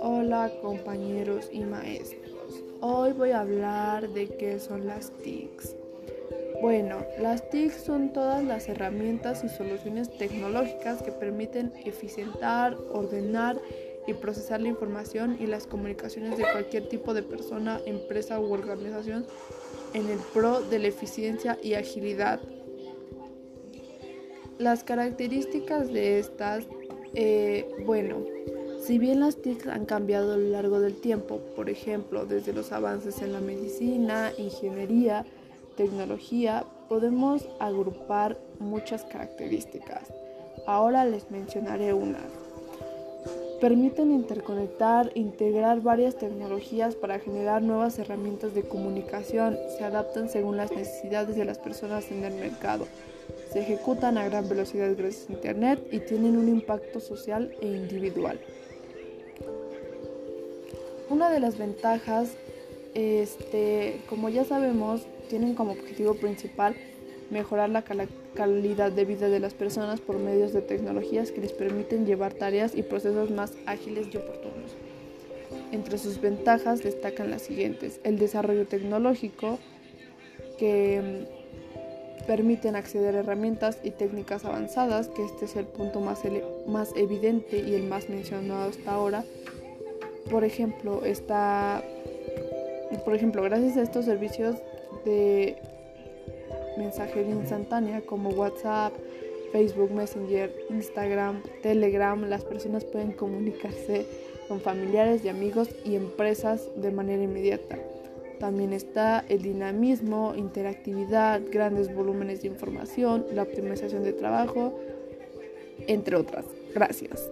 Hola compañeros y maestros. Hoy voy a hablar de qué son las TICs. Bueno, las TIC son todas las herramientas y soluciones tecnológicas que permiten eficientar, ordenar y procesar la información y las comunicaciones de cualquier tipo de persona, empresa u organización en el pro de la eficiencia y agilidad. Las características de estas, eh, bueno, si bien las TIC han cambiado a lo largo del tiempo, por ejemplo, desde los avances en la medicina, ingeniería, tecnología, podemos agrupar muchas características. Ahora les mencionaré unas. Permiten interconectar, integrar varias tecnologías para generar nuevas herramientas de comunicación. Se adaptan según las necesidades de las personas en el mercado. Se ejecutan a gran velocidad gracias a Internet y tienen un impacto social e individual. Una de las ventajas, este, como ya sabemos, tienen como objetivo principal mejorar la calidad de vida de las personas por medios de tecnologías que les permiten llevar tareas y procesos más ágiles y oportunos. Entre sus ventajas destacan las siguientes. El desarrollo tecnológico, que permiten acceder a herramientas y técnicas avanzadas, que este es el punto más, más evidente y el más mencionado hasta ahora. Por ejemplo, está, por ejemplo, gracias a estos servicios de mensajería instantánea como WhatsApp, Facebook Messenger, Instagram, Telegram, las personas pueden comunicarse con familiares y amigos y empresas de manera inmediata. También está el dinamismo, interactividad, grandes volúmenes de información, la optimización de trabajo, entre otras. Gracias.